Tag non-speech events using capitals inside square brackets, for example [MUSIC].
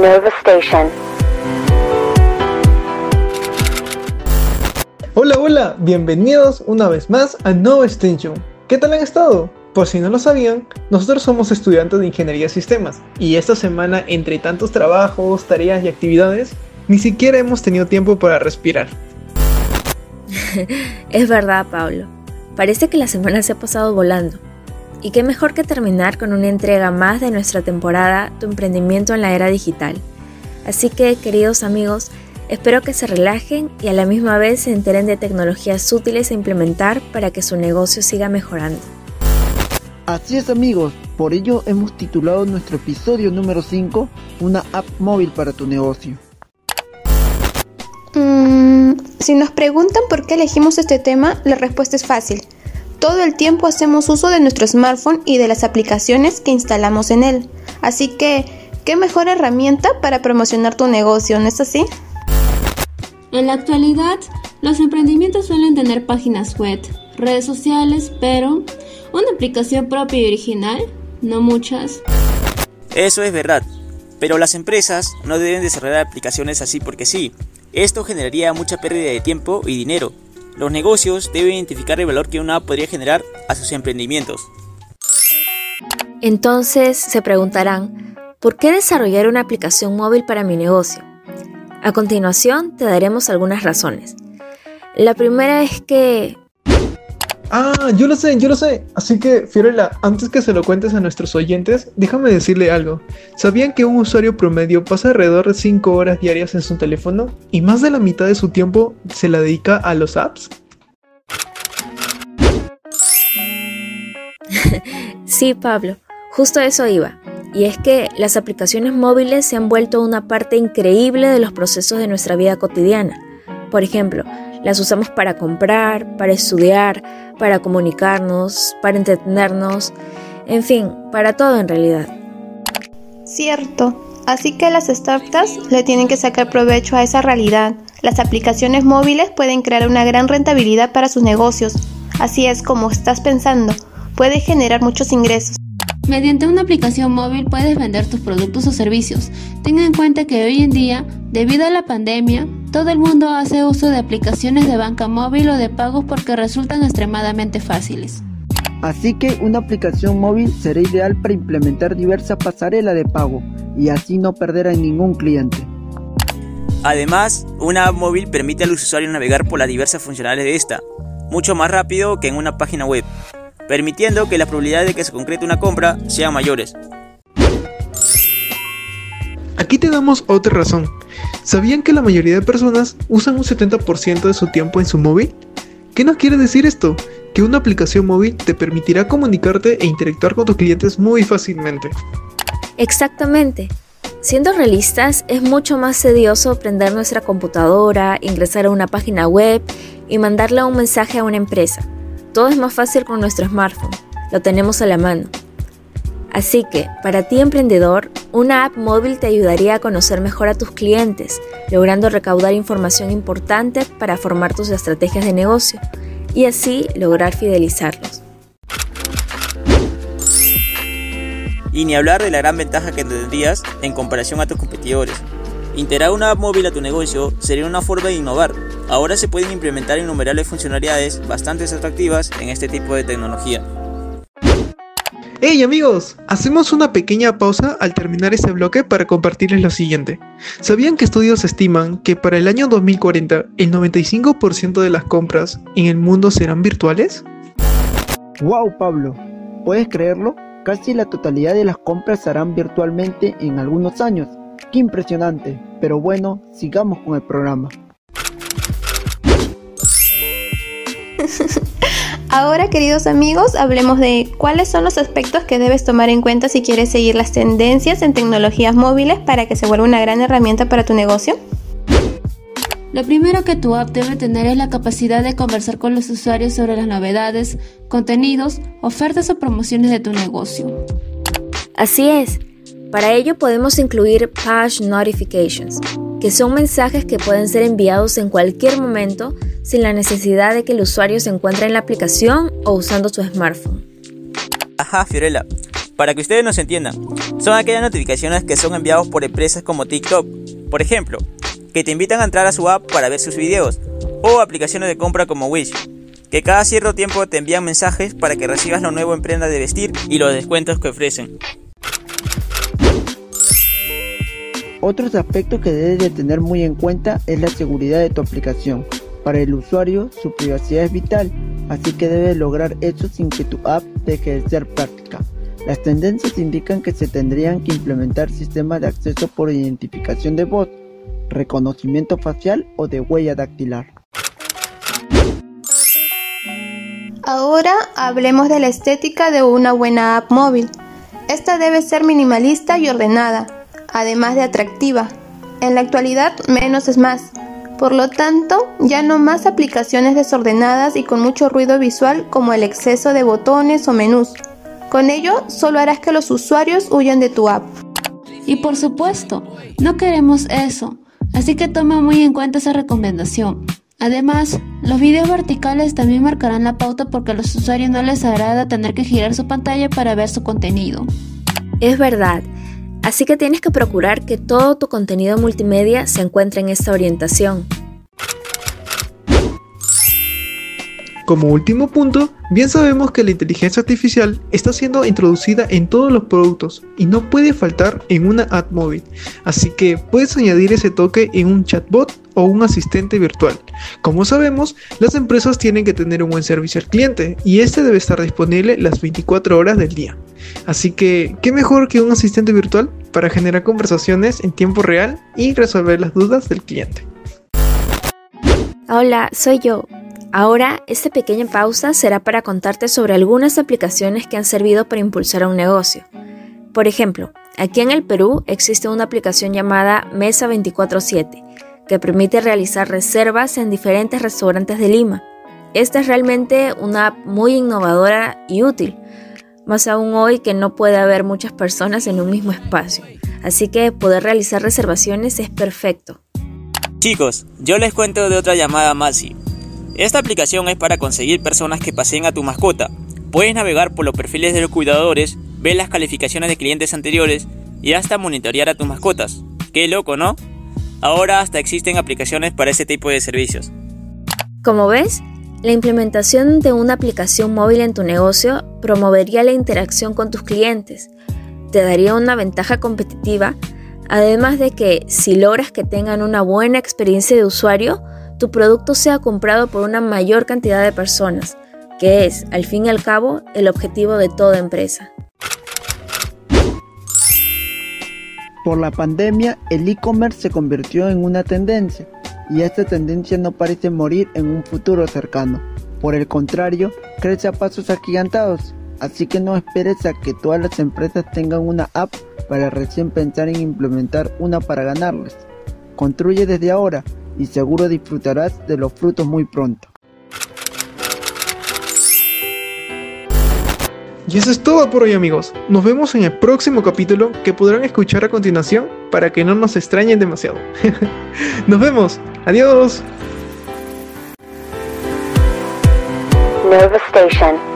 Nova Station. Hola, hola, bienvenidos una vez más a Nova Station. ¿Qué tal han estado? Por si no lo sabían, nosotros somos estudiantes de Ingeniería de Sistemas y esta semana, entre tantos trabajos, tareas y actividades, ni siquiera hemos tenido tiempo para respirar. [LAUGHS] es verdad, Pablo. Parece que la semana se ha pasado volando. Y qué mejor que terminar con una entrega más de nuestra temporada Tu emprendimiento en la era digital. Así que, queridos amigos, espero que se relajen y a la misma vez se enteren de tecnologías útiles a implementar para que su negocio siga mejorando. Así es amigos, por ello hemos titulado nuestro episodio número 5 Una app móvil para tu negocio. Mm, si nos preguntan por qué elegimos este tema, la respuesta es fácil. Todo el tiempo hacemos uso de nuestro smartphone y de las aplicaciones que instalamos en él. Así que, ¿qué mejor herramienta para promocionar tu negocio, no es así? En la actualidad, los emprendimientos suelen tener páginas web, redes sociales, pero una aplicación propia y original, no muchas. Eso es verdad, pero las empresas no deben desarrollar aplicaciones así porque sí, esto generaría mucha pérdida de tiempo y dinero. Los negocios deben identificar el valor que una app podría generar a sus emprendimientos. Entonces se preguntarán, ¿por qué desarrollar una aplicación móvil para mi negocio? A continuación te daremos algunas razones. La primera es que Ah, yo lo sé, yo lo sé. Así que, Fiorella, antes que se lo cuentes a nuestros oyentes, déjame decirle algo. ¿Sabían que un usuario promedio pasa alrededor de 5 horas diarias en su teléfono y más de la mitad de su tiempo se la dedica a los apps? [LAUGHS] sí, Pablo, justo eso iba. Y es que las aplicaciones móviles se han vuelto una parte increíble de los procesos de nuestra vida cotidiana. Por ejemplo, las usamos para comprar, para estudiar, para comunicarnos, para entretenernos, en fin, para todo en realidad. Cierto. Así que las startups le tienen que sacar provecho a esa realidad. Las aplicaciones móviles pueden crear una gran rentabilidad para sus negocios. Así es como estás pensando, puede generar muchos ingresos. Mediante una aplicación móvil puedes vender tus productos o servicios. Tenga en cuenta que hoy en día, debido a la pandemia, todo el mundo hace uso de aplicaciones de banca móvil o de pagos porque resultan extremadamente fáciles. Así que una aplicación móvil será ideal para implementar diversas pasarelas de pago y así no perder a ningún cliente. Además, una app móvil permite al usuario navegar por las diversas funcionalidades de esta, mucho más rápido que en una página web permitiendo que las probabilidades de que se concrete una compra sean mayores. Aquí te damos otra razón. ¿Sabían que la mayoría de personas usan un 70% de su tiempo en su móvil? ¿Qué nos quiere decir esto? Que una aplicación móvil te permitirá comunicarte e interactuar con tus clientes muy fácilmente. Exactamente. Siendo realistas, es mucho más tedioso prender nuestra computadora, ingresar a una página web y mandarle un mensaje a una empresa. Todo es más fácil con nuestro smartphone, lo tenemos a la mano. Así que, para ti emprendedor, una app móvil te ayudaría a conocer mejor a tus clientes, logrando recaudar información importante para formar tus estrategias de negocio y así lograr fidelizarlos. Y ni hablar de la gran ventaja que tendrías en comparación a tus competidores. Integrar una app móvil a tu negocio sería una forma de innovar. Ahora se pueden implementar innumerables funcionalidades bastante atractivas en este tipo de tecnología. ¡Hey amigos! Hacemos una pequeña pausa al terminar este bloque para compartirles lo siguiente. ¿Sabían que estudios estiman que para el año 2040 el 95% de las compras en el mundo serán virtuales? ¡Wow, Pablo! ¿Puedes creerlo? Casi la totalidad de las compras se harán virtualmente en algunos años. ¡Qué impresionante! Pero bueno, sigamos con el programa. [LAUGHS] Ahora, queridos amigos, hablemos de cuáles son los aspectos que debes tomar en cuenta si quieres seguir las tendencias en tecnologías móviles para que se vuelva una gran herramienta para tu negocio. Lo primero que tu app debe tener es la capacidad de conversar con los usuarios sobre las novedades, contenidos, ofertas o promociones de tu negocio. Así es. Para ello podemos incluir Push Notifications, que son mensajes que pueden ser enviados en cualquier momento sin la necesidad de que el usuario se encuentre en la aplicación o usando su smartphone. Ajá, Fiorella. Para que ustedes nos entiendan, son aquellas notificaciones que son enviadas por empresas como TikTok, por ejemplo, que te invitan a entrar a su app para ver sus videos, o aplicaciones de compra como Wish, que cada cierto tiempo te envían mensajes para que recibas lo nuevo en prenda de vestir y los descuentos que ofrecen. Otros aspectos que debes de tener muy en cuenta es la seguridad de tu aplicación. Para el usuario, su privacidad es vital, así que debes lograr eso sin que tu app deje de ser práctica. Las tendencias indican que se tendrían que implementar sistemas de acceso por identificación de voz, reconocimiento facial o de huella dactilar. Ahora hablemos de la estética de una buena app móvil. Esta debe ser minimalista y ordenada, además de atractiva. En la actualidad, menos es más. Por lo tanto, ya no más aplicaciones desordenadas y con mucho ruido visual como el exceso de botones o menús. Con ello, solo harás que los usuarios huyan de tu app. Y por supuesto, no queremos eso, así que toma muy en cuenta esa recomendación. Además, los videos verticales también marcarán la pauta porque a los usuarios no les agrada tener que girar su pantalla para ver su contenido. Es verdad, así que tienes que procurar que todo tu contenido multimedia se encuentre en esta orientación. Como último punto, bien sabemos que la inteligencia artificial está siendo introducida en todos los productos y no puede faltar en una app móvil, así que puedes añadir ese toque en un chatbot o un asistente virtual. Como sabemos, las empresas tienen que tener un buen servicio al cliente y este debe estar disponible las 24 horas del día. Así que, ¿qué mejor que un asistente virtual para generar conversaciones en tiempo real y resolver las dudas del cliente? Hola, soy yo. Ahora, esta pequeña pausa será para contarte sobre algunas aplicaciones que han servido para impulsar un negocio. Por ejemplo, aquí en el Perú existe una aplicación llamada Mesa 24/7 que permite realizar reservas en diferentes restaurantes de Lima. Esta es realmente una app muy innovadora y útil, más aún hoy que no puede haber muchas personas en un mismo espacio, así que poder realizar reservaciones es perfecto. Chicos, yo les cuento de otra llamada Masi, esta aplicación es para conseguir personas que paseen a tu mascota. Puedes navegar por los perfiles de los cuidadores, ver las calificaciones de clientes anteriores y hasta monitorear a tus mascotas. Qué loco, ¿no? Ahora hasta existen aplicaciones para ese tipo de servicios. Como ves, la implementación de una aplicación móvil en tu negocio promovería la interacción con tus clientes, te daría una ventaja competitiva, además de que si logras que tengan una buena experiencia de usuario, tu producto sea comprado por una mayor cantidad de personas, que es, al fin y al cabo, el objetivo de toda empresa. Por la pandemia, el e-commerce se convirtió en una tendencia y esta tendencia no parece morir en un futuro cercano. Por el contrario, crece a pasos agigantados, así que no esperes a que todas las empresas tengan una app para recién pensar en implementar una para ganarles. Construye desde ahora y seguro disfrutarás de los frutos muy pronto. Y eso es todo por hoy amigos. Nos vemos en el próximo capítulo que podrán escuchar a continuación para que no nos extrañen demasiado. [LAUGHS] nos vemos. Adiós. Station.